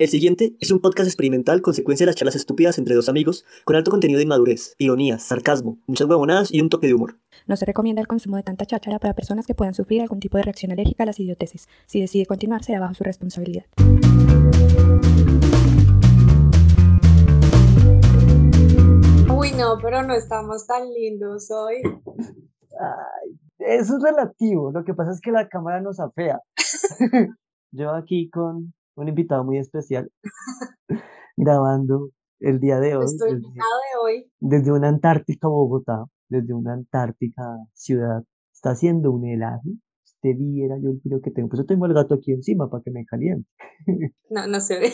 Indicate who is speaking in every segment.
Speaker 1: El siguiente es un podcast experimental consecuencia de las charlas estúpidas entre dos amigos, con alto contenido de inmadurez, ironías, sarcasmo, muchas huevonadas y un toque de humor.
Speaker 2: No se recomienda el consumo de tanta cháchara para personas que puedan sufrir algún tipo de reacción alérgica a las idioteces. Si decide continuar, será bajo su responsabilidad.
Speaker 3: Uy, no, pero no estamos tan lindos hoy.
Speaker 4: Ay, eso es relativo. Lo que pasa es que la cámara nos afea. Yo aquí con un invitado muy especial, grabando el día de hoy. Desde,
Speaker 3: invitado de hoy.
Speaker 4: desde una Antártica Bogotá, desde una Antártica ciudad. Está haciendo un helado. Usted viera yo el frío que tengo. Pues yo tengo el gato aquí encima para que me caliente.
Speaker 3: No, no se ve.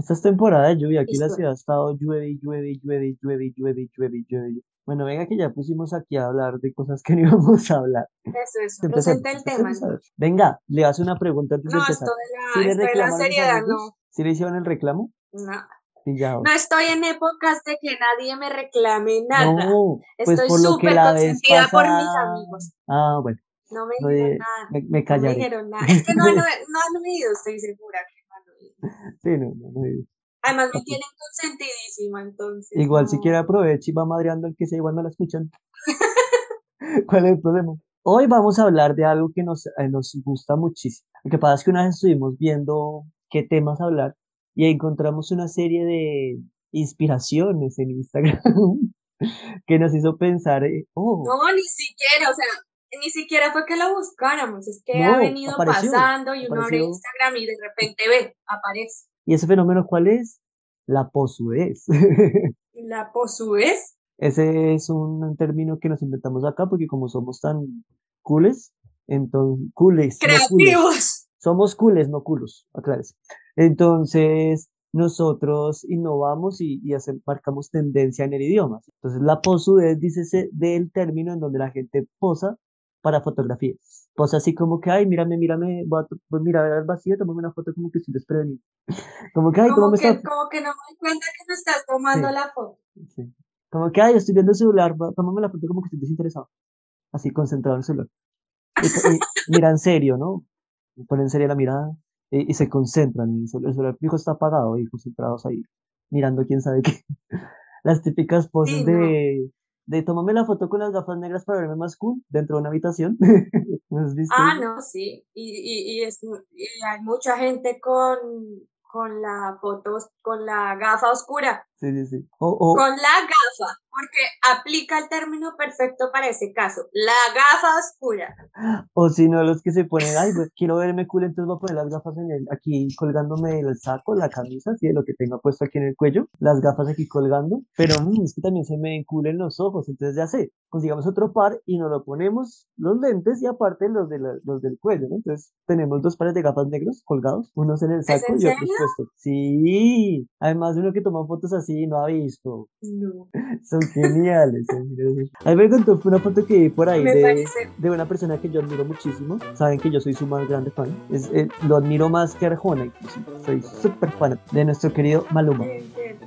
Speaker 4: Esta es temporada de lluvia. Aquí la ciudad ha estado llueve llueve llueve llueve llueve llueve llueve. Bueno, venga que ya pusimos aquí a hablar de cosas que no íbamos a hablar.
Speaker 3: Eso, eso. Presenta el tema.
Speaker 4: Venga, le hace una pregunta antes de
Speaker 3: No,
Speaker 4: empezar.
Speaker 3: esto de la,
Speaker 4: ¿Sí
Speaker 3: esto de la seriedad, no.
Speaker 4: ¿Sí le hicieron el reclamo?
Speaker 3: No.
Speaker 4: Pillado.
Speaker 3: No estoy en épocas de que nadie me reclame nada.
Speaker 4: No, pues
Speaker 3: Estoy súper consentida por mis
Speaker 4: pasada-
Speaker 3: amigos.
Speaker 4: Ah, bueno,
Speaker 3: No me
Speaker 4: no,
Speaker 3: dijeron nada.
Speaker 4: me, me
Speaker 3: No me dijeron nada. Es que no, han- no han oído, estoy segura que no han oído.
Speaker 4: Sí, no, no, no.
Speaker 3: Además me tienen consentidísima, entonces.
Speaker 4: Igual si quiere aproveche y va madreando el que sea igual no la escuchan. ¿Cuál es el problema? Hoy vamos a hablar de algo que nos, eh, nos gusta muchísimo. Lo que pasa es que una vez estuvimos viendo qué temas hablar y encontramos una serie de inspiraciones en Instagram que nos hizo pensar, eh, oh,
Speaker 3: No, ni siquiera, o sea, ni siquiera fue que lo buscáramos, es que
Speaker 4: No,
Speaker 3: ha venido
Speaker 4: apareció,
Speaker 3: pasando y uno abre. Instagram y de repente ve, aparece.
Speaker 4: ¿y ese fenómeno cuál es? La posudez.
Speaker 3: La posudez.
Speaker 4: Ese es un término que nos inventamos acá porque como somos tan cooles, entonces, cooles, no.
Speaker 3: Creativos.
Speaker 4: Somos cooles, no culos, aclárese. Entonces, nosotros innovamos y, y marcamos tendencia en el idioma. Entonces, la posudez dice ese- del término en donde la gente posa para fotografías. Posa así como que, ay, mírame, mírame, voy a, voy a mirar al vacío, tomame una foto como que estoy desprevenido. Como que, ay,
Speaker 3: Como
Speaker 4: tómame
Speaker 3: que,
Speaker 4: esta
Speaker 3: como que no me doy cuenta que no estás tomando
Speaker 4: Sí.
Speaker 3: la foto.
Speaker 4: Sí. Como que, ay, estoy viendo el celular, tómame la foto como que estoy desinteresado. Así concentrado en el celular. Y, y mira en serio, ¿no? Ponen en serio la mirada y, y se concentran. en El cel- el celular fijo está apagado y concentrados ahí, mirando quién sabe qué. Las típicas poses
Speaker 3: Sí, no.
Speaker 4: De, tómame la foto con las gafas negras para verme más cool dentro de una habitación. ¿No has visto
Speaker 3: Ah, no, sí. Y, y, y, es, y hay mucha gente con, con la foto, con la gafa oscura.
Speaker 4: Sí, sí, sí.
Speaker 3: Con la gafa, porque aplica el término perfecto para ese caso. La gafa oscura.
Speaker 4: O si no, los que se ponen, ay, pues, quiero verme cool, entonces voy a poner las gafas en el, aquí colgándome el saco, la camisa, así de lo que tengo puesto aquí en el cuello, las gafas aquí colgando, pero mm, es que también se me ven cool en los ojos, entonces ya sé, consigamos otro par y nos lo ponemos los lentes y aparte los, de la- los del cuello, ¿no? Entonces tenemos dos pares de gafas negros colgados, unos en el saco y otros puestos. Sí, además uno que toma fotos así no ha visto,
Speaker 3: No.
Speaker 4: son geniales. A mí me contó una foto que vi por ahí de de una persona que yo admiro muchísimo. Saben que yo soy su más grande fan. Es, eh, lo admiro más que Arjona, inclusive. Soy súper fan de nuestro querido Maluma.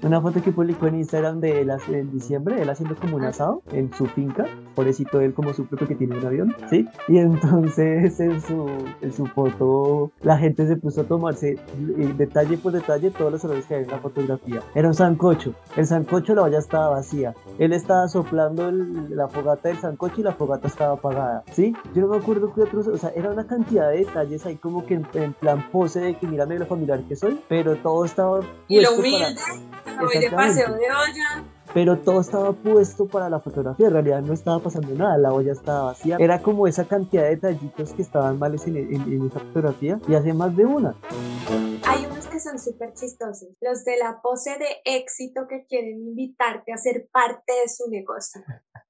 Speaker 4: Una foto que publicó en Instagram de él hace- en diciembre, él haciendo como un asado en su finca. Pobrecito él como su propio que tiene un avión, ¿sí? Y entonces en su, en su foto la gente se puso a tomarse eh, detalle por detalle todos los errores que hay en la fotografía. Era un sancocho. El sancocho la olla estaba vacía. Él estaba soplando el- la fogata del sancocho y la fogata estaba apagada, ¿sí? Yo no me acuerdo qué otros, o sea, era una cantidad de detalles ahí como que en, en plan pose de que mírame lo familiar que soy, pero todo estaba
Speaker 3: Y lo
Speaker 4: puesto para-
Speaker 3: humilde, me voy de paseo de olla.
Speaker 4: pero todo estaba puesto para la fotografía, en realidad no estaba pasando nada, la olla estaba vacía, era como esa cantidad de detallitos que estaban males en, en- en esa fotografía y hace más de una.
Speaker 3: Son súper chistosos. Los de la pose de éxito que quieren invitarte a ser parte de su negocio.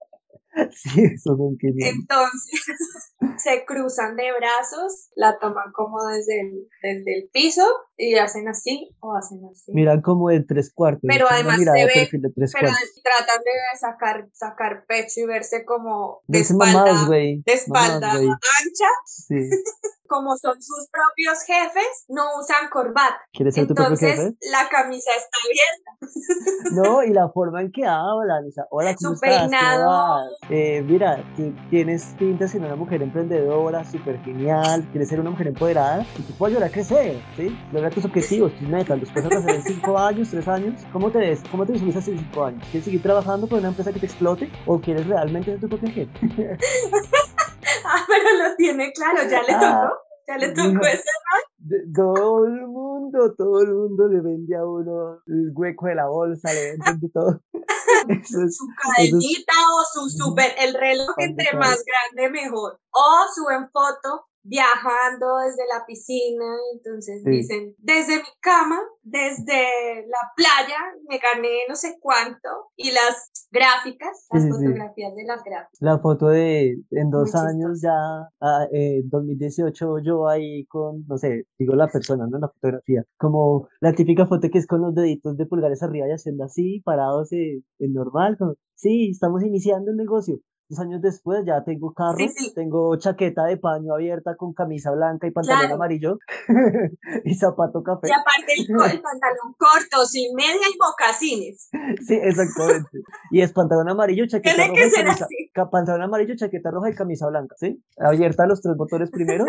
Speaker 4: Sí, eso son.
Speaker 3: Entonces se cruzan de brazos, la toman como desde el, desde el piso y hacen así o hacen así.
Speaker 4: Miran como de tres cuartos,
Speaker 3: Pero además se ve-
Speaker 4: perfil de tres
Speaker 3: Pero tratan de sacar, sacar pecho y verse como de
Speaker 4: Verse
Speaker 3: espalda, de ancha,
Speaker 4: Sí.
Speaker 3: como son sus propios jefes, no usan corbata.
Speaker 4: ¿Quieres ser tu propio jefe?
Speaker 3: la camisa está abierta.
Speaker 4: No, y la forma en que hablan, o sea, hola, ¿cómo
Speaker 3: Su
Speaker 4: estás? ¿Cómo
Speaker 3: peinado.
Speaker 4: Eh, mira, tú tienes pintas en una mujer emprendedora, súper genial, quieres ser una mujer empoderada y tú puedes ayudar a crecer, ¿sí? Logra tus objetivos, tus metas, los puedes alcanzar en 5 años, 3 años. ¿Cómo te ves? ¿Cómo te visualizas en 5 años? ¿Quieres seguir trabajando con una empresa que te explote o quieres realmente ser tu propio jefe?
Speaker 3: Ah, pero lo tiene claro, ya le
Speaker 4: Ah,
Speaker 3: tocó. Ya le tocó ese.
Speaker 4: De- Todo el mundo, todo el mundo le vende a uno el hueco de la bolsa, le venden de todo. Eso es,
Speaker 3: su cadenita o su super, el reloj entre más grande mejor. O suben foto viajando desde la piscina, entonces
Speaker 4: Sí.
Speaker 3: dicen, desde mi cama, desde la playa, me gané no sé cuánto, y las gráficas, las
Speaker 4: Sí, sí, sí.
Speaker 3: fotografías de las gráficas.
Speaker 4: La foto de en dos
Speaker 3: Muy
Speaker 4: años ya, ah, eh, 2018, yo ahí con, no sé, digo la persona, no la fotografía, como la típica foto que es con los deditos de pulgares arriba y haciendo así, parados en, en normal, como, sí, estamos iniciando el negocio. Dos años después ya tengo carro,
Speaker 3: Sí, sí.
Speaker 4: tengo chaqueta de paño abierta con camisa blanca y pantalón
Speaker 3: Claro.
Speaker 4: amarillo y zapato café.
Speaker 3: Y aparte el, el pantalón corto, sin media y mocasines.
Speaker 4: Sí, exactamente. Y es pantalón amarillo, chaqueta
Speaker 3: Tiene
Speaker 4: roja
Speaker 3: que
Speaker 4: y
Speaker 3: ser
Speaker 4: camisa,
Speaker 3: así.
Speaker 4: pantalón amarillo, chaqueta roja y camisa blanca, ¿sí? Abierta los tres botones primeros,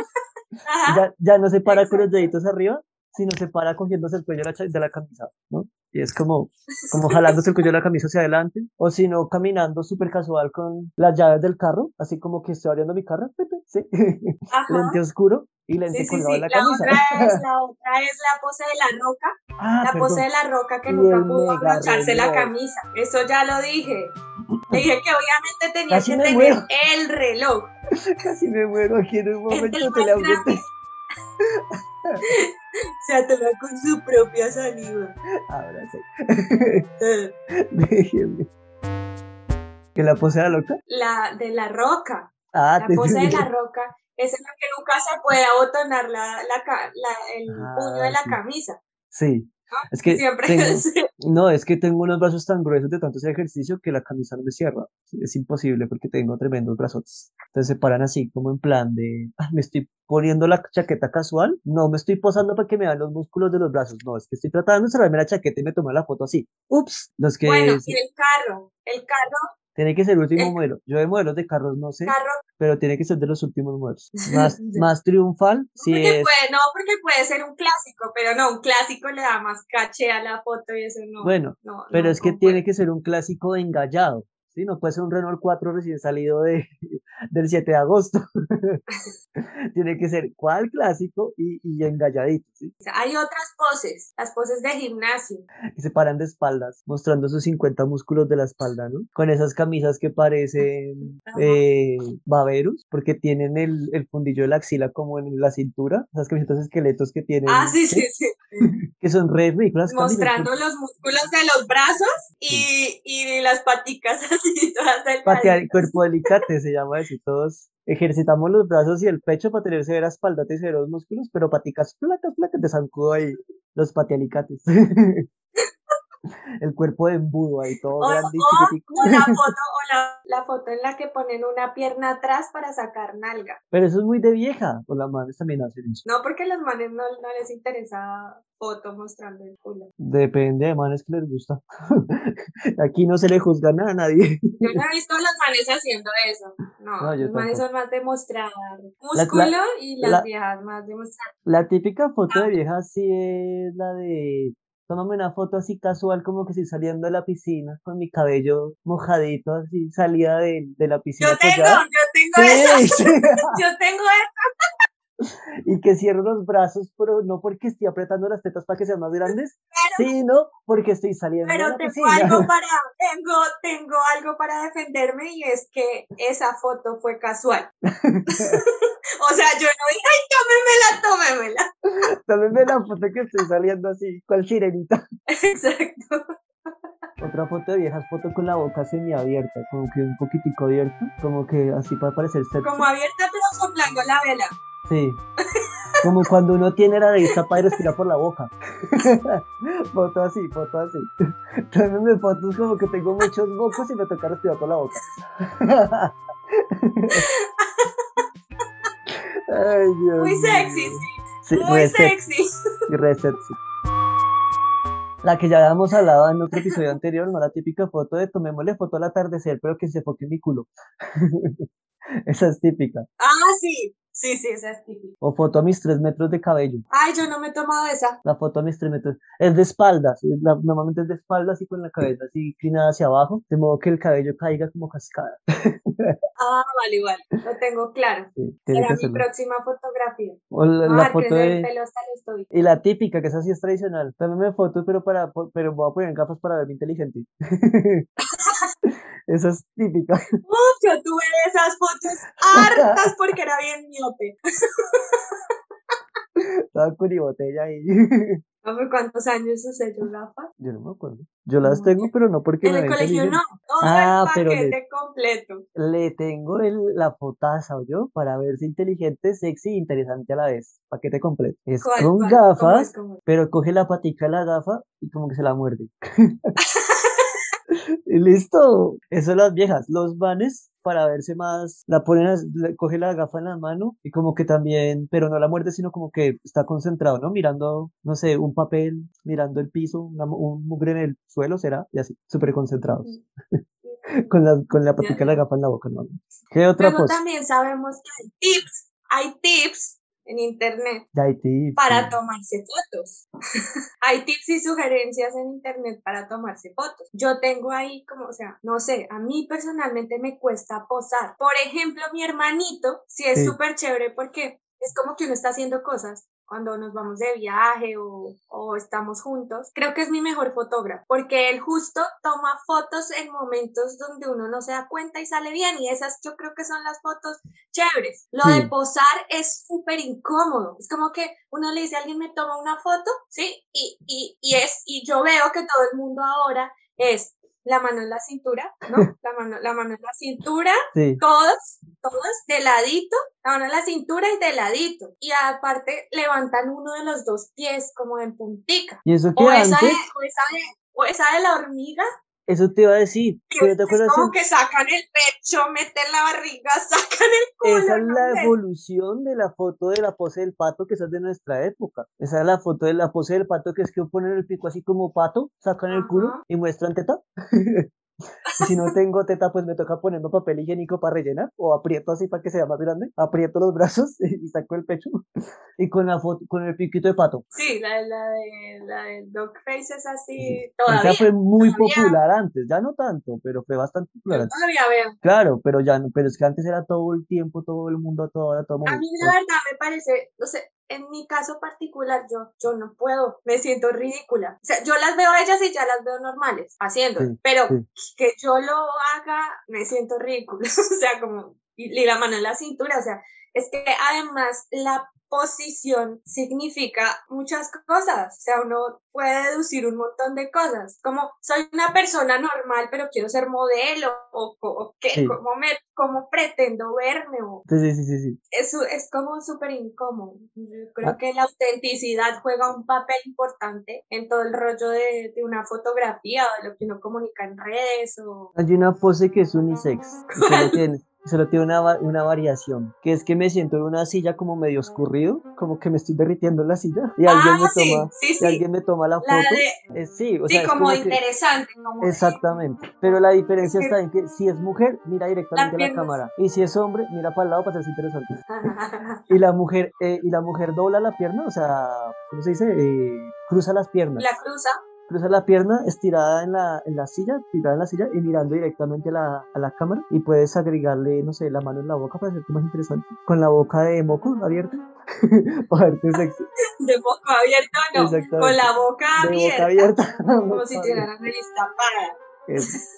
Speaker 4: ya, ya no se para con los
Speaker 3: Exacto.
Speaker 4: deditos arriba, sino se para cogiéndose el cuello de la, de la camisa, ¿no? Y es como, como jalándose el cuello de la camisa hacia adelante, o si no, caminando súper casual con las llaves del carro, así como que estoy abriendo mi carro, pepe, ¿sí? Lente oscuro y lente
Speaker 3: Sí, sí,
Speaker 4: colgado en la
Speaker 3: La
Speaker 4: camisa.
Speaker 3: otra, es, la otra es la pose de la roca.
Speaker 4: Ah,
Speaker 3: La pose de la roca que nunca
Speaker 4: el
Speaker 3: pudo abrocharse la camisa. Eso ya lo dije. Le dije que obviamente tenía
Speaker 4: Casi
Speaker 3: que tener
Speaker 4: muero.
Speaker 3: el reloj.
Speaker 4: Casi me muero aquí en un momento
Speaker 3: más
Speaker 4: teleaudiente.
Speaker 3: grande. Se atora con su propia saliva.
Speaker 4: Ahora sí. Déjeme. ¿Que la pose era loca?
Speaker 3: La de la roca.
Speaker 4: Ah,
Speaker 3: La pose de la roca es en la que nunca se puede abotonar la, la, la- el
Speaker 4: Ah,
Speaker 3: puño de la
Speaker 4: sí.
Speaker 3: camisa.
Speaker 4: Sí.
Speaker 3: ¿No?
Speaker 4: Es que
Speaker 3: Siempre
Speaker 4: tengo- No, es que tengo unos brazos tan gruesos de tanto hacer ejercicio que la camisa no me cierra. Es imposible porque tengo tremendos brazos. Entonces se paran así como en plan de, "Ah, me estoy poniendo la chaqueta casual. No, me estoy posando para que me vean los músculos de los brazos. No, es que estoy tratando de cerrarme la chaqueta y me tomé la foto así. Ups, los que
Speaker 3: Bueno, y el carro. El carro,
Speaker 4: tiene que ser el último
Speaker 3: el-
Speaker 4: modelo. Yo de modelos de carros no sé,
Speaker 3: carro
Speaker 4: pero tiene que ser de los últimos modelos. Más, más triunfal, si
Speaker 3: porque
Speaker 4: es
Speaker 3: puede, no, porque puede ser un clásico, pero no, un clásico le da más caché a la foto y eso no.
Speaker 4: Bueno,
Speaker 3: no,
Speaker 4: Pero
Speaker 3: no
Speaker 4: es que tiene que ser un clásico engallado, ¿sí? No puede ser un Renault 4 recién salido de, del 7 de agosto. tiene que ser cuál clásico y, y engalladito,
Speaker 3: Hay otras poses, las poses de gimnasio.
Speaker 4: Que se paran de espaldas, mostrando sus 50 músculos de la espalda, ¿no? Con esas camisas que parecen eh, baberos, porque tienen el, el fundillo de la axila como en la cintura, esas camisetas esqueletos que tienen,
Speaker 3: Ah, sí, sí, sí.
Speaker 4: que son re ridículas.
Speaker 3: Mostrando los músculos de los brazos y, y las paticas así todas
Speaker 4: Patear
Speaker 3: delgaditas.
Speaker 4: cuerpo delicate se llama y Todos ejercitamos los brazos y el pecho para tener severa espalda y severos músculos, pero paticas flacas, flacas de zancudo ahí, los patealicates. el cuerpo de embudo ahí, todo
Speaker 3: O,
Speaker 4: grande y
Speaker 3: o-
Speaker 4: chiquitico.
Speaker 3: o la foto, o la, la foto en la que ponen una pierna atrás para sacar nalga.
Speaker 4: Pero eso es muy de vieja, o las manes también hacen eso.
Speaker 3: No porque a los manes no, no les interesa foto mostrando el culo.
Speaker 4: Depende de manes que les gusta. Aquí no se le juzga nada a nadie.
Speaker 3: Yo no he visto a los manes haciendo eso. No,
Speaker 4: No,
Speaker 3: los manes son más de mostrar músculo y las
Speaker 4: la-
Speaker 3: viejas más de mostrar.
Speaker 4: La típica foto de vieja sí es la de tómame una foto así casual como que estoy saliendo de la piscina con mi cabello mojadito así salida de, de la piscina
Speaker 3: Yo tengo,
Speaker 4: apoyada.
Speaker 3: yo tengo
Speaker 4: Sí, sí.
Speaker 3: yo tengo eso.
Speaker 4: Y que cierro los brazos, pero no porque estoy apretando las tetas para que sean más grandes,
Speaker 3: Pero-
Speaker 4: sino porque estoy saliendo de
Speaker 3: Pero
Speaker 4: la
Speaker 3: tengo
Speaker 4: piscina.
Speaker 3: algo para, tengo, tengo algo para defenderme y es que esa foto fue casual. o sea, yo no dije, ay, tómemela, tómemela.
Speaker 4: Tómenme la foto que estoy saliendo así, cual sirenita.
Speaker 3: Exacto.
Speaker 4: Otra foto de viejas, foto con la boca semiabierta, como que un poquitico abierta, como que así para parecer sexy.
Speaker 3: Como abierta pero soplando la vela.
Speaker 4: Sí. Como cuando uno tiene la nariz tapada y respira por la boca. foto así, foto así. Tómenme fotos como que tengo muchos mocos y me toca respirar por la boca. Ay, Dios
Speaker 3: Muy sexy, sí.
Speaker 4: Sí,
Speaker 3: Muy
Speaker 4: sexy,
Speaker 3: sexy.
Speaker 4: re sexy. La que ya habíamos hablado en otro episodio anterior, ¿no? La típica foto de tomémosle foto al atardecer, pero que se enfoque en mi culo. Esa es típica.
Speaker 3: Ah, sí. Sí, sí, esa es típica.
Speaker 4: O foto a mis tres metros de cabello.
Speaker 3: Ay, yo no me he tomado esa.
Speaker 4: La foto a mis tres metros. Es de espaldas. es la- normalmente es de espaldas y con la cabeza así inclinada hacia abajo, de modo que el cabello caiga como cascada.
Speaker 3: Ah, vale, vale. Lo tengo claro.
Speaker 4: Sí, que
Speaker 3: mi
Speaker 4: hacerlo.
Speaker 3: próxima fotografía.
Speaker 4: O la,
Speaker 3: Me
Speaker 4: la foto de.
Speaker 3: pelo hasta los.
Speaker 4: Y la típica, que esa sí es tradicional. Tómeme fotos, pero para, pero voy a poner gafas para verme inteligente. Esa es típica.
Speaker 3: Uf, yo tuve esas fotos hartas porque era bien miope.
Speaker 4: Estaba con mi botella ahí.
Speaker 3: ¿Hace cuántos años usé yo gafas?
Speaker 4: Yo no me acuerdo. Yo las tengo, pero no porque
Speaker 3: En el colegio no, todo
Speaker 4: Ah,
Speaker 3: el
Speaker 4: pero le-
Speaker 3: completo.
Speaker 4: Le tengo el, la fotaza, yo, para verse inteligente, sexy e interesante a la vez. Paquete completo. Es
Speaker 3: ¿Cuál,
Speaker 4: con gafas,
Speaker 3: es? ¿Cómo es?
Speaker 4: pero coge la patica de la gafa y como que se la muerde. y listo. Eso las viejas. Los vanes, para verse más, la ponen, le- coge la gafa en la mano y como que también, pero no la muerde, sino como que está concentrado, ¿no? Mirando, no sé, un papel, mirando el piso, una un mugre en el suelo, será, y así, súper concentrados. con la, con la patica de la gafa en la boca, ¿no? ¿Qué otra
Speaker 3: Luego
Speaker 4: cosa?
Speaker 3: también sabemos que hay tips, hay tips en internet para
Speaker 4: sí.
Speaker 3: tomarse fotos. hay tips y sugerencias en internet para tomarse fotos. Yo tengo ahí como, o sea, no sé, a mí personalmente me cuesta posar. Por ejemplo, mi hermanito, sí es
Speaker 4: Sí.
Speaker 3: súper chévere porque es como que uno está haciendo cosas cuando nos vamos de viaje o, o estamos juntos, creo que es mi mejor fotógrafo, porque él justo toma fotos en momentos donde uno no se da cuenta y sale bien, y esas yo creo que son las fotos chéveres. Lo
Speaker 4: Sí.
Speaker 3: de posar es súper incómodo, es como que uno le dice a alguien me toma una foto, ¿sí? Y, y, y, es, y yo veo que todo el mundo ahora es la mano en la cintura, ¿no? La mano, la mano en la cintura,
Speaker 4: Sí.
Speaker 3: todos, todos de ladito, la mano en la cintura y de ladito. Y aparte levantan uno de los dos pies como en puntica.
Speaker 4: Y eso
Speaker 3: O esa, de, o, esa de, o esa de la hormiga,
Speaker 4: eso te iba a decir, ¿tú te
Speaker 3: es como que sacan el pecho, meten la barriga, sacan el culo.
Speaker 4: Esa es la evolución de la foto de la pose del pato que esa es de nuestra época. Esa es la foto de la pose del pato que es que ponen el pico así como pato, sacan el culo y muestran teta. Y si no tengo teta, pues me toca ponerme papel higiénico para rellenar o aprieto así para que sea más grande. Aprieto los brazos y saco el pecho y con la foto, con el piquito de pato.
Speaker 3: Sí, la, la de la de Dogface es así
Speaker 4: Esa
Speaker 3: todavía.
Speaker 4: fue muy
Speaker 3: todavía.
Speaker 4: popular antes, ya no tanto, pero fue bastante popular
Speaker 3: Yo
Speaker 4: antes.
Speaker 3: todavía veo.
Speaker 4: Claro, pero ya pero es que antes era todo el tiempo, todo el mundo, a hora, todo el
Speaker 3: A
Speaker 4: mundo.
Speaker 3: mí la verdad me parece, no sé, en mi caso particular yo, yo no puedo, me siento ridícula. O sea, yo las veo a ellas y ya las veo normales haciendo,
Speaker 4: Sí,
Speaker 3: pero
Speaker 4: sí.
Speaker 3: que yo lo haga, me siento ridícula. o sea, como, y, y la mano en la cintura, o sea, es que además la posición significa muchas cosas, o sea, uno puede deducir un montón de cosas, como soy una persona normal, pero quiero ser modelo, o, o, o qué,
Speaker 4: Sí.
Speaker 3: cómo, me, cómo pretendo verme, o
Speaker 4: Sí, sí, sí, sí,
Speaker 3: es, es como súper incómodo. Yo creo
Speaker 4: Ah.
Speaker 3: que la autenticidad juega un papel importante en todo el rollo de, de una fotografía o de lo que uno comunica en redes o...
Speaker 4: Hay una pose que es unisex. y Solo tiene, una, una variación. Que es que me siento en una silla como medio escurrido. Como que me estoy derritiendo en la silla. Y alguien
Speaker 3: Ah,
Speaker 4: me
Speaker 3: sí,
Speaker 4: toma,
Speaker 3: sí,
Speaker 4: y alguien me toma la foto.
Speaker 3: La de,
Speaker 4: Eh, sí, o sea,
Speaker 3: como
Speaker 4: que-
Speaker 3: interesante. Como
Speaker 4: Exactamente. Pero la diferencia
Speaker 3: Es que-
Speaker 4: está en que si es mujer, mira directamente a la
Speaker 3: piernas.
Speaker 4: cámara. Y si es hombre, mira para el lado para hacerse interesante. Y la mujer, eh, y la mujer dobla la pierna, o sea, ¿cómo se dice? Eh, cruza las piernas.
Speaker 3: la cruza.
Speaker 4: Cruza la pierna estirada en la, en la silla, tirada en la silla y mirando directamente a la, a la cámara. Y puedes agregarle, no sé, la mano en la boca para hacerte más interesante. Con la boca de moco abierta. para verte sexy.
Speaker 3: De boca abierta, no. Con la boca abierta.
Speaker 4: boca abierta.
Speaker 3: Como si tuviera la nariz tapada.
Speaker 4: Eso.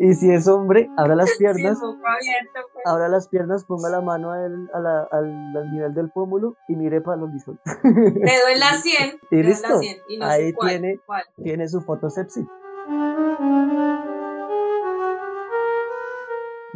Speaker 4: Y si es hombre, abra las
Speaker 3: Sí,
Speaker 4: piernas.
Speaker 3: boca abierta. pues.
Speaker 4: Abra las piernas, ponga la mano al, a la- al, al nivel del pómulo y mire para los lisos.
Speaker 3: Dedo en la 100.
Speaker 4: Y
Speaker 3: en la
Speaker 4: listo.
Speaker 3: 100, y no sé
Speaker 4: Ahí
Speaker 3: cuál,
Speaker 4: tiene-
Speaker 3: cuál.
Speaker 4: Tiene su foto sepsi.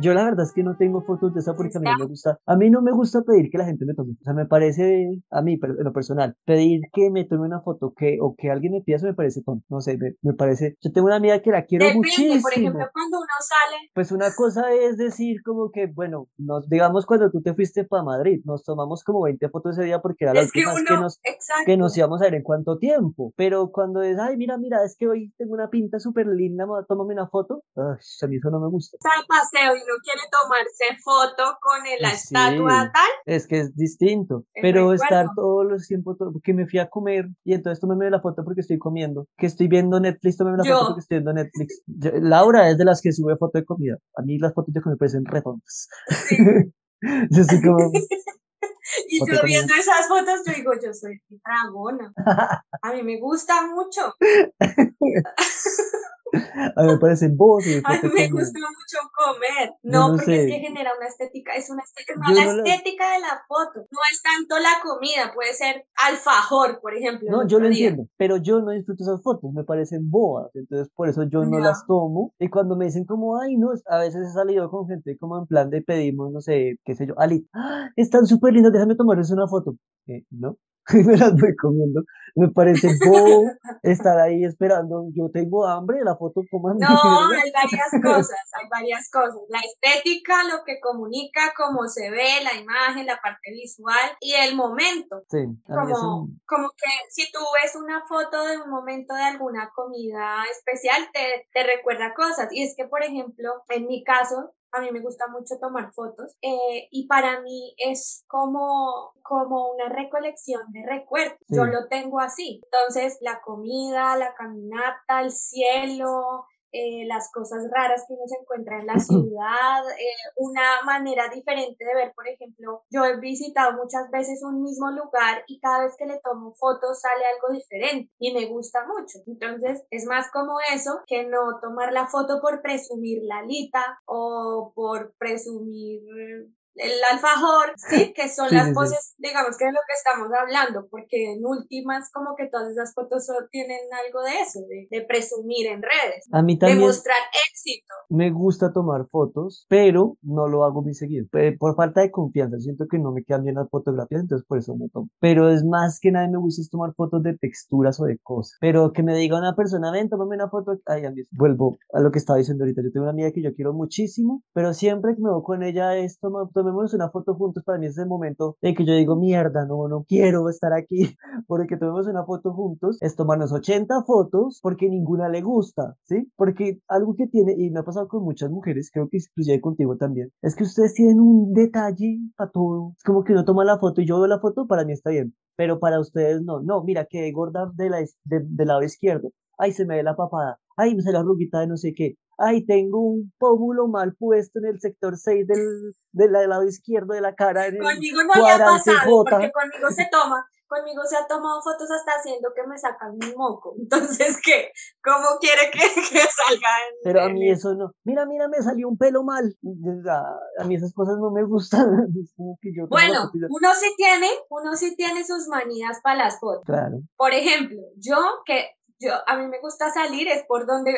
Speaker 4: Yo la verdad es que no tengo fotos de esa porque a mí no me gusta, a mí no me gusta pedir que la gente me tome, o sea, me parece, a mí, en lo personal, pedir que me tome una foto que, o que alguien me pida eso me parece tonto, no sé, me, me parece, yo tengo una amiga que la quiero
Speaker 3: Depende,
Speaker 4: muchísimo.
Speaker 3: por ejemplo, cuando uno sale,
Speaker 4: Pues una cosa es decir como que, bueno, nos, digamos cuando tú te fuiste para Madrid, nos tomamos como 20 fotos ese día porque era la
Speaker 3: es que
Speaker 4: última vez que
Speaker 3: uno,
Speaker 4: nos,
Speaker 3: exacto.
Speaker 4: que nos íbamos a ver en cuánto tiempo. Pero cuando es, ay, mira, mira, es que hoy tengo una pinta súper linda, ma- tómame una foto. Ay, a mí eso no me gusta.
Speaker 3: está paseo y quiere tomarse foto con el- la
Speaker 4: Pues
Speaker 3: estatua tal,
Speaker 4: Es que es distinto. Pero estar todos los tiempos, to- que me fui a comer y entonces tómame la foto porque estoy comiendo. Que estoy viendo Netflix, tómame la
Speaker 3: Yo.
Speaker 4: foto porque estoy viendo Netflix. Yo- Laura es de las que sube foto de comida. A mí las fotos de comida me parecen retontas.
Speaker 3: sí.
Speaker 4: Yo soy como,
Speaker 3: Y yo viendo esas fotos, yo digo, yo soy dragona. A mí me gusta mucho.
Speaker 4: a mí me parecen bobos y
Speaker 3: A
Speaker 4: foto
Speaker 3: mí
Speaker 4: de
Speaker 3: me gusta mucho comer. No,
Speaker 4: no
Speaker 3: porque es que genera una estética, es una estética, no, la
Speaker 4: no la-
Speaker 3: estética de la foto. No es tanto la comida, puede ser alfajor, por ejemplo.
Speaker 4: No, yo lo
Speaker 3: día.
Speaker 4: entiendo, pero yo no disfruto esas fotos, me parecen bobas, entonces por eso yo no las tomo. Y cuando me dicen como, ay, no, a veces he salido con gente como en plan de pedimos, no sé, qué sé yo, Ali, "Ah, están súper lindas, déjame tomarles una foto. Eh, no, me las voy comiendo. Me parece bobo estar ahí esperando, yo tengo hambre, la foto coman
Speaker 3: No, hay varias cosas, hay varias cosas. La estética, lo que comunica, cómo se ve, la imagen, la parte visual y el momento.
Speaker 4: Sí,
Speaker 3: Como, como que si tú ves una foto de un momento de alguna comida especial, te, te recuerda cosas. Y es que, por ejemplo, en mi caso, a mí me gusta mucho tomar fotos eh, y para mí es como, como una recolección de recuerdos. Yo lo tengo así. Entonces, la comida, la caminata, el cielo, eh, las cosas raras que uno se encuentra en la ciudad, eh, una manera diferente de ver, por ejemplo, yo he visitado muchas veces un mismo lugar y cada vez que le tomo fotos sale algo diferente y me gusta mucho. Entonces es más como eso que no tomar la foto por presumir la alita o por presumir el alfajor, sí, que son
Speaker 4: Sí,
Speaker 3: las
Speaker 4: sí,
Speaker 3: poses, digamos que es lo que estamos hablando, porque en últimas como que todas esas fotos tienen algo de eso, de, de presumir en redes,
Speaker 4: A mí
Speaker 3: de
Speaker 4: también
Speaker 3: mostrar éxito.
Speaker 4: me gusta tomar fotos, pero no lo hago muy seguido. Por falta de confianza, siento que no me quedan bien las fotografías, entonces por eso no tomo. Pero es más que nada me gusta tomar fotos de texturas o de cosas. Pero que me diga una persona, ven, tómame una foto. Ay, a mí, vuelvo a lo que estaba diciendo ahorita. Yo tengo una amiga que yo quiero muchísimo, pero siempre que me voy con ella es, toma, tomémonos una foto juntos. Para mí es el momento de que yo digo, mierda, no, no quiero estar aquí, porque tomemos una foto juntos, es tomarnos 80 fotos porque ninguna le gusta, ¿sí? Porque algo que tiene, y me ha pasado con muchas mujeres, creo que inclusive contigo también, es que ustedes tienen un detalle para todo. Es como que uno toma la foto y yo veo la foto, para mí está bien, pero para ustedes no. No, mira, quedé gorda de la, de- del lado izquierdo. Ay, se me ve la papada. Ay, me sale la ruguita de no sé qué. Ay, tengo un pómulo mal puesto en el sector 6 del, del lado izquierdo de la cara.
Speaker 3: Conmigo no le ha
Speaker 4: cuadrante
Speaker 3: pasado, porque conmigo se toma, conmigo se ha tomado fotos hasta haciendo que me sacan un moco. Entonces, ¿qué? ¿Cómo quiere que, que salga en,
Speaker 4: Pero a mí eso no. Mira, mira, me salió un pelo mal. A, a mí esas cosas no me gustan. Que yo
Speaker 3: Bueno, uno sí tiene, uno sí tiene sus manías para las fotos.
Speaker 4: Claro.
Speaker 3: Por ejemplo, yo que yo a mí me gusta salir es por donde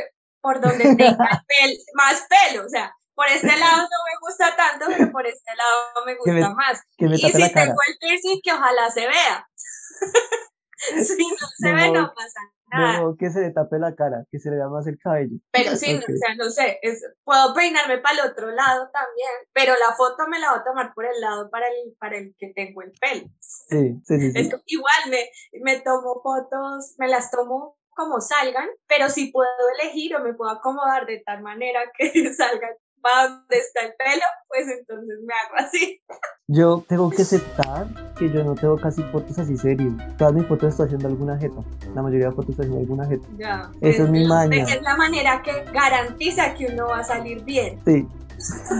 Speaker 3: por donde tenga pel- más pelo, o sea, por este lado no me gusta tanto, pero por este lado me gusta más.
Speaker 4: me
Speaker 3: y si
Speaker 4: cara.
Speaker 3: tengo el piercing, que ojalá se vea. si no se ve, no pasa nada.
Speaker 4: modo que se le tape la cara, que se le vea más el cabello.
Speaker 3: Pero sí, no, o sea, no sé, es, puedo peinarme para el otro lado también, pero la foto me la voy a tomar por el lado para el, para el que tengo el pelo.
Speaker 4: Sí, sí, sí. sí.
Speaker 3: Es que igual me, me tomo fotos, me las tomo como salgan, pero si puedo elegir o me puedo acomodar de tal manera que salgan para donde está el pelo, pues entonces me hago así.
Speaker 4: Yo tengo que aceptar que yo no tengo casi fotos así serias. Todas mis fotos estoy haciendo alguna jeta. La mayoría de fotos estoy haciendo alguna jeta.
Speaker 3: Ya.
Speaker 4: Esa es mi maña.
Speaker 3: Es la manera que garantiza que uno va a salir bien.
Speaker 4: Sí.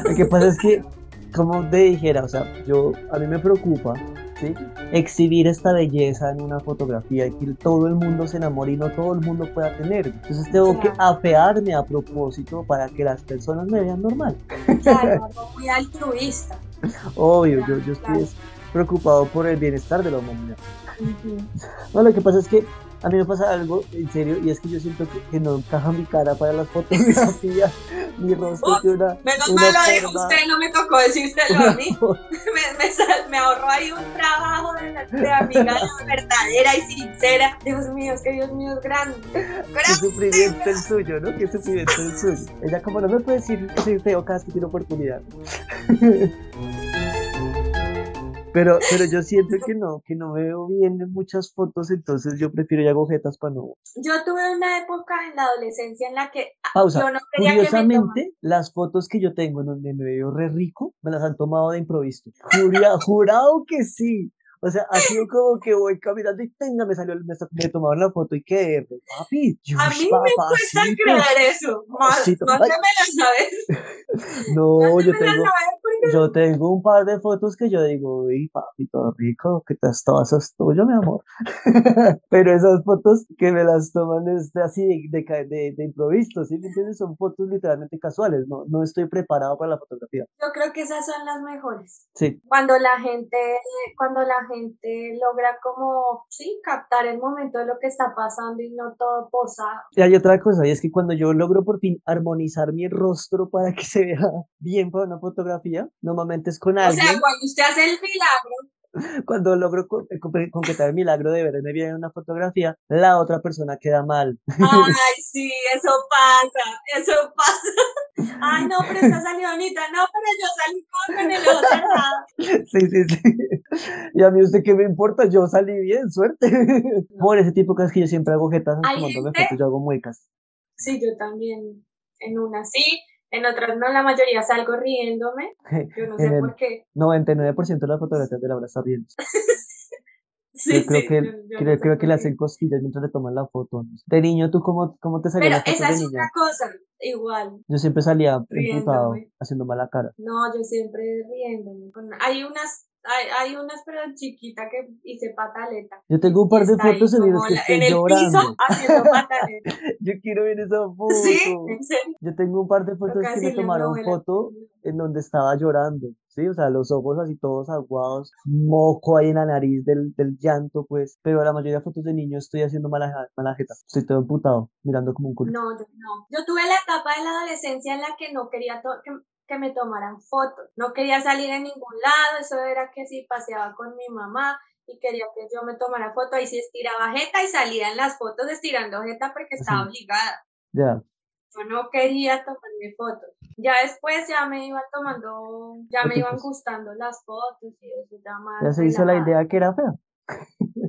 Speaker 4: Lo que pasa es que, como te dijera, o sea, yo, a mí me preocupa, ¿sí? Exhibir esta belleza en una fotografía y que todo el mundo se enamore y no todo el mundo pueda tener. Entonces tengo que afearme a propósito para que las personas me vean normal.
Speaker 3: Claro, algo muy altruista.
Speaker 4: Obvio, yo, yo estoy
Speaker 3: Claro.
Speaker 4: preocupado por el bienestar de la humanidad. No, lo que pasa es que A mí me pasa algo en serio y es que yo siento que, que no encaja mi cara para las fotografías. mi rostro tiene una.
Speaker 3: Menos
Speaker 4: una
Speaker 3: mal lo dijo usted, no me tocó decírselo a mí. me, me, sal- me ahorró ahí un trabajo de, de amiga verdadera y sincera. Dios mío, es que Dios mío es grande.
Speaker 4: Qué sufrimiento el suyo, ¿no? Qué sufrimiento el suyo. Ella como no me puede decir soy feo cada vez que tiene oportunidad. Pero, pero yo siento que no, que no veo bien en muchas fotos, entonces yo prefiero ya agujetas para no.
Speaker 3: Yo tuve una época en la adolescencia en la que ah,
Speaker 4: Pausa.
Speaker 3: yo no quería que me tomaran.
Speaker 4: Curiosamente, las fotos que yo tengo en donde me veo re rico, me las han tomado de improviso. Juria- jurado que sí. O sea, ha sido como que voy caminando y tenga, me salió, me, me tomaron la foto y qué, papi,
Speaker 3: A mí
Speaker 4: yush,
Speaker 3: me cuesta
Speaker 4: papacito.
Speaker 3: creer eso. Más,
Speaker 4: Papacito.
Speaker 3: no
Speaker 4: Ay.
Speaker 3: se me la sabes.
Speaker 4: No, yo tengo,
Speaker 3: sabes porque
Speaker 4: yo tengo un par de fotos que yo digo, uy, papi, todo rico, que te eso es tuyo, mi amor. Pero esas fotos que me las toman este, así de, de, de improviso, ¿sí me entiendes? Son fotos literalmente casuales, no, no estoy preparado para la fotografía.
Speaker 3: yo creo que esas son las mejores.
Speaker 4: Sí,
Speaker 3: Cuando la gente, cuando la gente logra como, sí, captar el momento de lo que está pasando y no todo posado.
Speaker 4: y hay otra cosa, y es que cuando yo logro por fin armonizar mi rostro para que se vea bien para una fotografía, normalmente es con
Speaker 3: O
Speaker 4: alguien.
Speaker 3: sea, cuando usted hace el milagro,
Speaker 4: Cuando logro co- co- concretar el milagro de verme bien en una fotografía, la otra persona queda mal.
Speaker 3: ay, sí, eso pasa, eso pasa. Ay, no, pero esa salió bonita. No, pero yo salí con el ojo cerrado.
Speaker 4: Sí, sí, sí. Y a mí usted qué me importa, yo salí bien, suerte. Por ese tipo de cosas que yo siempre hago jetas
Speaker 3: gente-
Speaker 4: fotos, yo hago muecas.
Speaker 3: Sí, yo también. En unas sí, en otras no, la mayoría salgo riéndome. Yo no sé
Speaker 4: En
Speaker 3: por qué.
Speaker 4: 99% de las fotografías de Laura está riendo.
Speaker 3: Sí,
Speaker 4: Yo creo
Speaker 3: sí,
Speaker 4: que,
Speaker 3: yo- yo no
Speaker 4: creo,
Speaker 3: sé
Speaker 4: creo que le hacen cosquillas mientras le toman la foto. ¿no? De niño, ¿tú cómo, cómo te salían
Speaker 3: Pero
Speaker 4: las fotos
Speaker 3: esa
Speaker 4: de
Speaker 3: es
Speaker 4: niña?
Speaker 3: otra cosa, igual.
Speaker 4: Yo siempre salía
Speaker 3: Riéndome.
Speaker 4: haciendo mala cara.
Speaker 3: No, yo siempre riéndome. Hay unas, hay, hay unas pero chiquita que hice pataleta.
Speaker 4: Yo tengo un par de fotos las que
Speaker 3: la-
Speaker 4: estoy
Speaker 3: en el
Speaker 4: llorando.
Speaker 3: piso haciendo pataleta.
Speaker 4: Yo quiero ver esa foto.
Speaker 3: ¿Sí? ¿En serio?
Speaker 4: Yo tengo un par de fotos que me tomaron foto en donde estaba llorando, ¿sí? O sea, los ojos así todos aguados, moco ahí en la nariz del, del llanto, pues. Pero la mayoría de fotos de niños estoy haciendo mala, mala jeta. Estoy todo emputado, mirando como un culo.
Speaker 3: No, yo no. Yo tuve la etapa de la adolescencia en la que no quería que, que me tomaran fotos. No quería salir en ningún lado. Eso era que si paseaba con mi mamá y quería que yo me tomara foto, ahí sí estiraba jeta y salía en las fotos estirando jeta porque estaba obligada.
Speaker 4: Ya.
Speaker 3: Yo no quería tomarme fotos. Ya después ya me iban tomando, ya me iban gustando las fotos y eso ya más
Speaker 4: Ya se hizo la idea que era fea.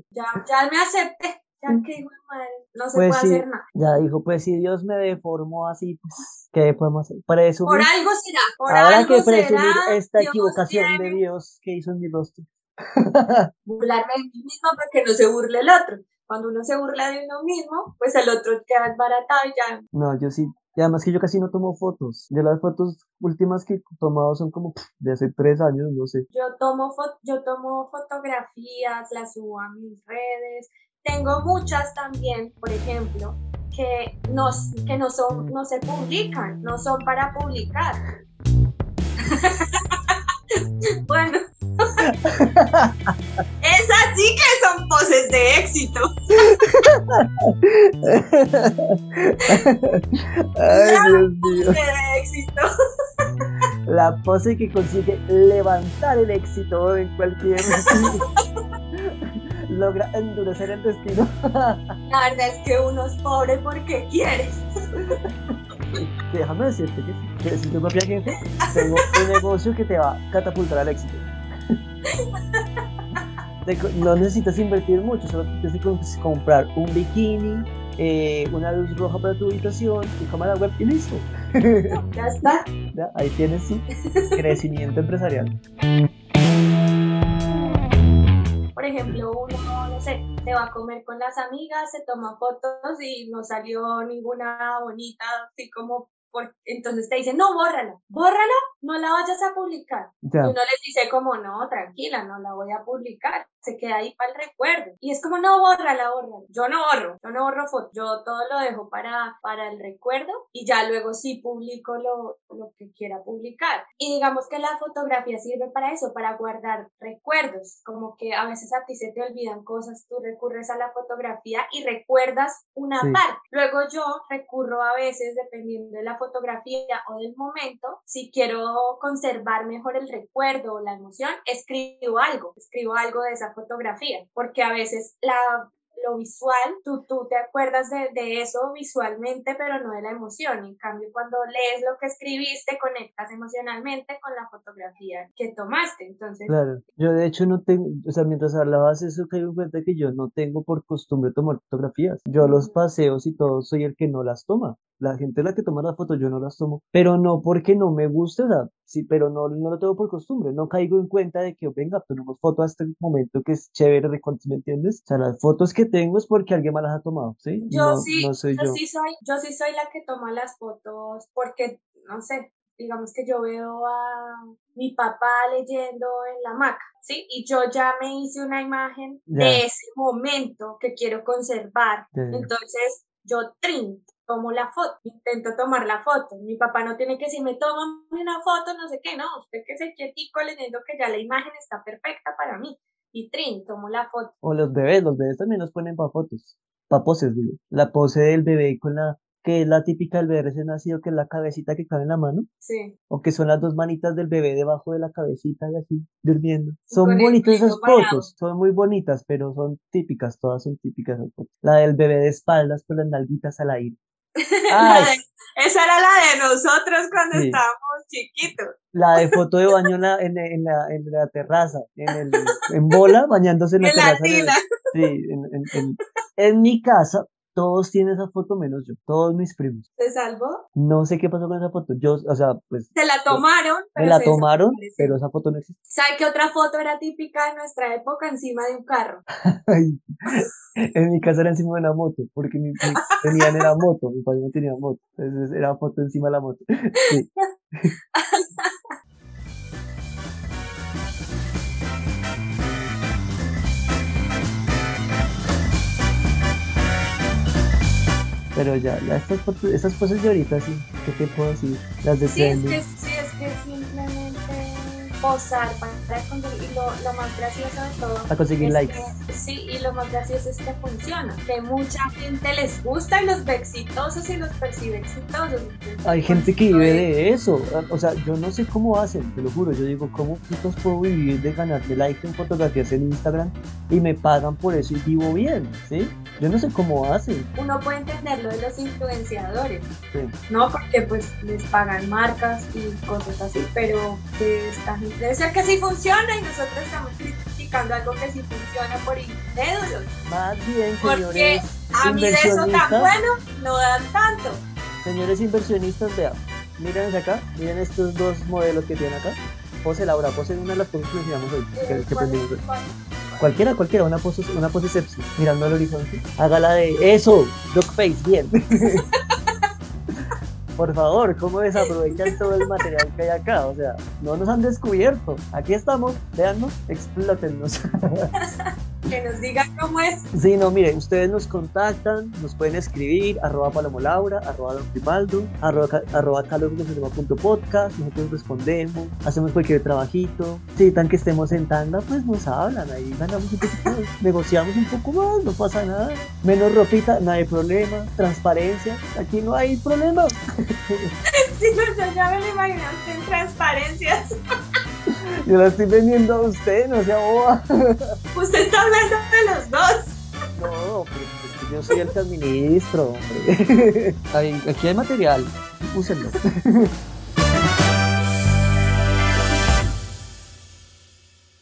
Speaker 3: Ya, ya me acepté. Ya que hijo de madre, no se
Speaker 4: Pues
Speaker 3: puede
Speaker 4: sí.
Speaker 3: hacer nada.
Speaker 4: Ya dijo, pues si Dios me deformó así, pues, ¿qué podemos? Presumir.
Speaker 3: Por algo será. Por
Speaker 4: Habrá
Speaker 3: algo
Speaker 4: que presumir
Speaker 3: será.
Speaker 4: esta
Speaker 3: Dios
Speaker 4: equivocación de Dios que hizo en mi rostro.
Speaker 3: burlarme de mí mismo porque no se burle el otro. Cuando uno se burla de uno mismo, pues el otro queda desbaratado y ya.
Speaker 4: No, yo sí. Y además que yo casi no tomo fotos. De las fotos últimas que he tomado son como de hace tres años, no sé.
Speaker 3: Yo tomo, fo- yo tomo fotografías, las subo a mis redes. Tengo muchas también, por ejemplo, que no, s- que no, son, no se publican, no son para publicar. bueno, esas sí que son poses de éxito.
Speaker 4: Ay, Dios mío.
Speaker 3: Pose de éxito.
Speaker 4: La pose que consigue levantar el éxito en cualquier. Logra endurecer el destino.
Speaker 3: La verdad es que uno es pobre porque quiere.
Speaker 4: Déjame decirte que, que si tu propia jefe, tengo un negocio que te va a catapultar al éxito. No necesitas invertir mucho, solo tienes que com- comprar un bikini, eh, una luz roja para tu habitación, tu cámara web y listo.
Speaker 3: Ya está.
Speaker 4: Ya, Ahí tienes crecimiento empresarial.
Speaker 3: Por ejemplo, uno, no sé, se va a comer con las amigas, se toma fotos y no salió ninguna bonita, así como, por... entonces te dicen, no, bórrala, bórrala, no la vayas a publicar. Y uno les dice como, no, tranquila, no la voy a publicar. Se queda ahí para el recuerdo. Y es como, no, borra la borra. Yo no borro, yo no borro fotos, yo todo lo dejo para, para el recuerdo y ya luego sí publico lo, lo que quiera publicar. Y digamos que la fotografía sirve para eso, para guardar recuerdos, como que a veces a ti se te olvidan cosas, tú recurres a la fotografía y recuerdas una parte. Luego yo recurro a veces, dependiendo de la fotografía o del momento, si quiero conservar mejor el recuerdo o la emoción, escribo algo, escribo algo de esa fotografía, porque a veces la lo visual, tú, tú te acuerdas de, de, eso visualmente, pero no de la emoción. En cambio, cuando lees lo que escribiste, conectas emocionalmente con la fotografía que tomaste. Entonces,
Speaker 4: claro, yo de hecho no tengo, o sea, mientras hablabas eso, caigo en cuenta que yo no tengo por costumbre tomar fotografías. Yo los paseos y todo soy el que no las toma. La gente es la que toma las fotos, yo no las tomo, pero no porque no me guste, o sea, sí, pero no, no lo tengo por costumbre, no caigo en cuenta de que, venga, tomemos fotos hasta el momento que es chévere, ¿me entiendes? O sea, las fotos que tengo es porque alguien me las ha tomado, ¿sí?
Speaker 3: Yo sí, yo, sí soy, yo sí soy la que toma las fotos porque, no sé, digamos que yo veo a mi papá leyendo en la hamaca, ¿sí? Y yo ya me hice una imagen de ese momento que quiero conservar. Entonces, yo trin, tomo la foto, intento tomar la foto. Mi papá no tiene que decirme, toma una foto, no sé qué, no, usted que se quietico leyendo que ya la imagen está perfecta para mí. Y trin, tomo la foto.
Speaker 4: O los bebés, los bebés también nos ponen para fotos, para poses, digo. La pose del bebé con la, que es la típica del bebé recién nacido, que es la cabecita que cae en la mano.
Speaker 3: Sí.
Speaker 4: O que son las dos manitas del bebé debajo de la cabecita y así, durmiendo. Son bonitas esas fotos, son muy bonitas, pero son típicas, todas son típicas. La del bebé de espaldas con las nalguitas al aire.
Speaker 3: esa era la de nosotros cuando estábamos chiquitos.
Speaker 4: La de foto de baño en la, en, la, en la terraza, en, el, en bola, bañándose en la terraza. sí, en, en, en, mi casa todos tienen esa foto menos yo, todos mis primos.
Speaker 3: ¿Te salvó?
Speaker 4: No sé qué pasó con esa foto. Yo, o sea, pues.
Speaker 3: Se la tomaron.
Speaker 4: me la tomaron, pero esa foto no existe.
Speaker 3: ¿Sabe qué otra foto era típica de nuestra época encima de un carro?
Speaker 4: en mi casa era encima de una moto, porque mi, tenían era moto, mi padre no tenía moto. Entonces era foto encima de la moto. Sí. Pero ya, ya estas, esas cosas de ahorita sí, ¿qué te puedo decir? Las de
Speaker 3: sí, es que, sí, es que simplemente posar para conseguir, y lo, lo, más gracioso de todo.
Speaker 4: Para conseguir likes.
Speaker 3: sí, y lo más gracioso es que funciona, que mucha gente les gusta y los ve exitosos y los percibe exitosos.
Speaker 4: Hay gente que vive de eso, o sea, yo no sé cómo hacen, te lo juro, yo digo, ¿cómo putos puedo vivir de ganarle likes en fotografías en Instagram y me pagan por eso y vivo bien, ¿sí? Yo no sé cómo hacen.
Speaker 3: Uno puede entender lo de los influenciadores, ¿no? Porque pues les pagan marcas y cosas así, pero que esta gente debe ser que sí funciona y nosotros estamos criticando algo que sí funciona por incrédulos.
Speaker 4: Más bien,
Speaker 3: señores Porque a mí de eso tan bueno no dan tanto.
Speaker 4: Señores inversionistas, vean, miren acá, miren estos dos modelos que tienen acá. Pose Laura, pose una de las cosas que enseñamos hoy, que, que hoy. Cualquiera, cualquiera, una pose, una pose sepsi, mirando al horizonte. Hágala de eso, face, bien. Por favor, ¿cómo desaprovechan todo el material que hay acá? O sea, no nos han descubierto. Aquí estamos, véannos, explótennos.
Speaker 3: que nos digan cómo es.
Speaker 4: Sí, no, mire, ustedes nos contactan, nos pueden escribir, arroba palomolaura, arroba don Primaldo, arroba, arroba podcast, nosotros respondemos, hacemos cualquier trabajito. Si tan que estemos en tanda, pues nos hablan, ahí ganamos un poquito, negociamos un poco más, no pasa nada. Menos ropita, no hay problema, transparencia, aquí no hay problema.
Speaker 3: sí, no, ya me lo imagino en transparencias.
Speaker 4: Yo la estoy vendiendo a usted, no sea boba.
Speaker 3: Usted está hablando de los dos.
Speaker 4: No, pero es que yo soy el que administro, hombre. aquí hay material, úsenlo.